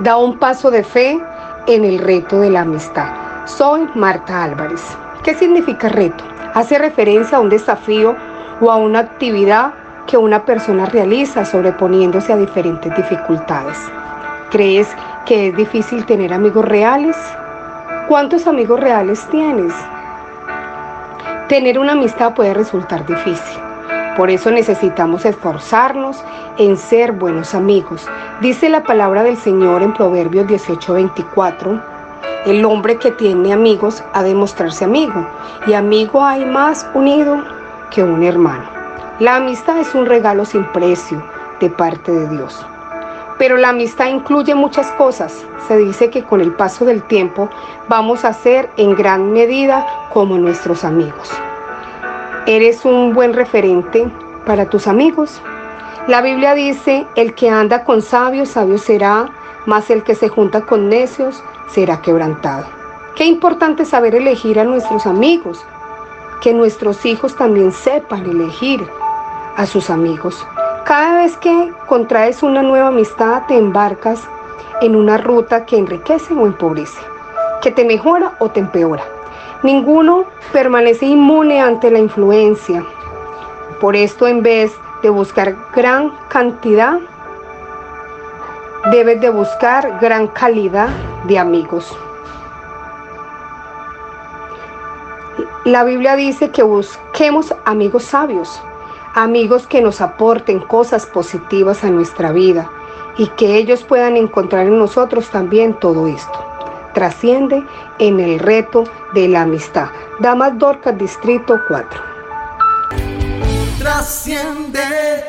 Da un paso de fe en el reto de la amistad. Soy Marta Álvarez. ¿Qué significa reto? Hace referencia a un desafío o a una actividad que una persona realiza sobreponiéndose a diferentes dificultades. ¿Crees que es difícil tener amigos reales? ¿Cuántos amigos reales tienes? Tener una amistad puede resultar difícil. Por eso necesitamos esforzarnos en ser buenos amigos. Dice la palabra del Señor en Proverbios 18:24. El hombre que tiene amigos ha de mostrarse amigo, y amigo hay más unido que un hermano. La amistad es un regalo sin precio de parte de Dios. Pero la amistad incluye muchas cosas. Se dice que con el paso del tiempo vamos a ser en gran medida como nuestros amigos. ¿Eres un buen referente para tus amigos? La Biblia dice, el que anda con sabios, sabio será, mas el que se junta con necios será quebrantado. Qué importante saber elegir a nuestros amigos, que nuestros hijos también sepan elegir a sus amigos. Cada vez que contraes una nueva amistad, te embarcas en una ruta que enriquece o empobrece, que te mejora o te empeora. Ninguno permanece inmune ante la influencia. Por esto, en vez de buscar gran cantidad, debes de buscar gran calidad de amigos. La Biblia dice que busquemos amigos sabios, amigos que nos aporten cosas positivas a nuestra vida y que ellos puedan encontrar en nosotros también todo esto. Trasciende en el reto de la amistad. Damas Dorcas, Distrito 4. Trasciende.